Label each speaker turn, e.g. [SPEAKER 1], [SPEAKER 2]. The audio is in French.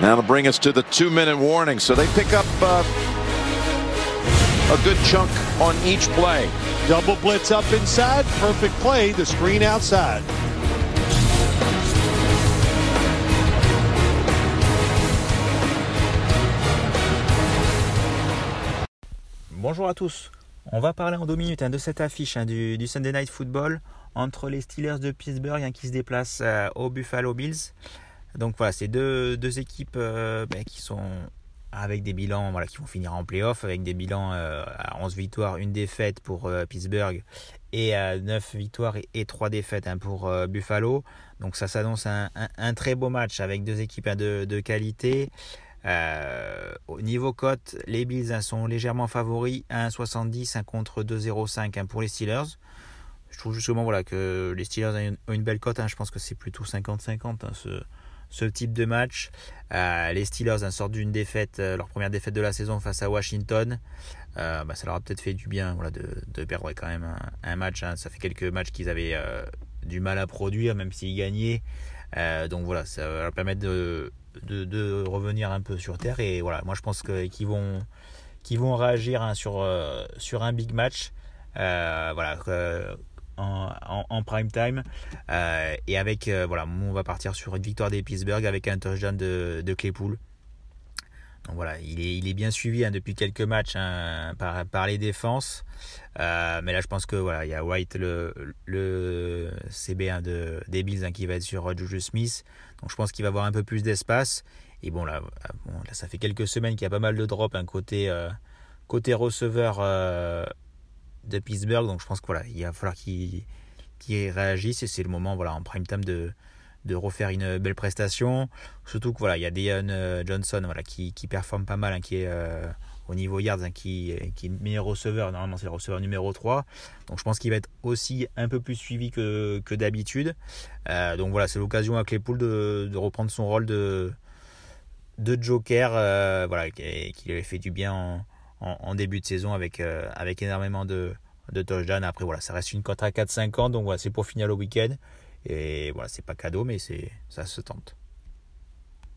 [SPEAKER 1] Now to bring us to the two-minute warning. So they pick up uh, a good chunk on each play.
[SPEAKER 2] Double blitz up inside. Perfect play. The screen outside.
[SPEAKER 3] Bonjour à tous. On va parler en deux minutes hein, de cette affiche hein, du, du, Sunday Night Football entre les Steelers de Pittsburgh hein, qui se déplacent euh, aux Buffalo Bills. Donc voilà, c'est deux, deux, équipes euh, ben, qui sont avec des bilans voilà, qui vont finir en playoff, avec des bilans euh, à 11 victoires, une défaite pour euh, Pittsburgh et à 9 victoires et, 3 défaites hein, pour Buffalo. Donc ça s'annonce un, un, très beau match avec deux équipes hein, de, de, qualité. au niveau cote, les Bills hein, sont légèrement favoris, 1,70 hein, contre 2,05 hein, pour les Steelers. Je trouve justement voilà, que les Steelers ont une, belle cote, je pense que c'est plutôt 50-50 ce, ce type de match. Euh, les Steelers sortent d'une défaite, euh, leur première défaite de la saison face à Washington. Euh, bah, ça leur a peut-être fait du bien voilà, de, perdre quand même un, match. Hein. Ça fait quelques matchs qu'ils avaient du mal à produire, même s'ils gagnaient. Donc voilà, ça va leur permettre de, revenir un peu sur terre. Et voilà, moi je pense qu'ils vont, qu'ils vont réagir hein, sur, sur un big match. voilà en, prime time. Euh, et avec, euh, voilà, on va partir sur une victoire des Pittsburgh avec un touchdown de, Claypool. Donc voilà, il est, il est bien suivi hein, depuis quelques matchs hein, par, les défenses. Euh, mais là, je pense que voilà, il y a White, le, le CB1 de, des Bills, hein, qui va être sur Juju Smith. Donc je pense qu'il va avoir un peu plus d'espace. Et bon là, ça fait quelques semaines qu'il y a pas mal de drops côté, côté receveur de Pittsburgh. Donc je pense que voilà, il va falloir qu'ils qu réagissent et c'est le moment voilà en prime time de, de refaire une belle prestation. Surtout que voilà, il y a Deon euh, Johnson voilà qui, qui performe pas mal, hein, qui est euh, au niveau yards, hein, qui, qui est le meilleur receveur. Normalement, c'est le receveur numéro 3. Donc je pense qu'il va être aussi un peu plus suivi que, que d'habitude. Euh, donc voilà, c'est l'occasion à Claypool de, de reprendre son rôle de de joker, voilà, qui, qui lui avait fait du bien en, en, début de saison avec, euh, avec énormément de, de touchdowns. Après, voilà, ça reste une cote à 4-5 ans, donc voilà, c'est pour finir le week-end. Et voilà, c'est pas cadeau, mais ça se tente.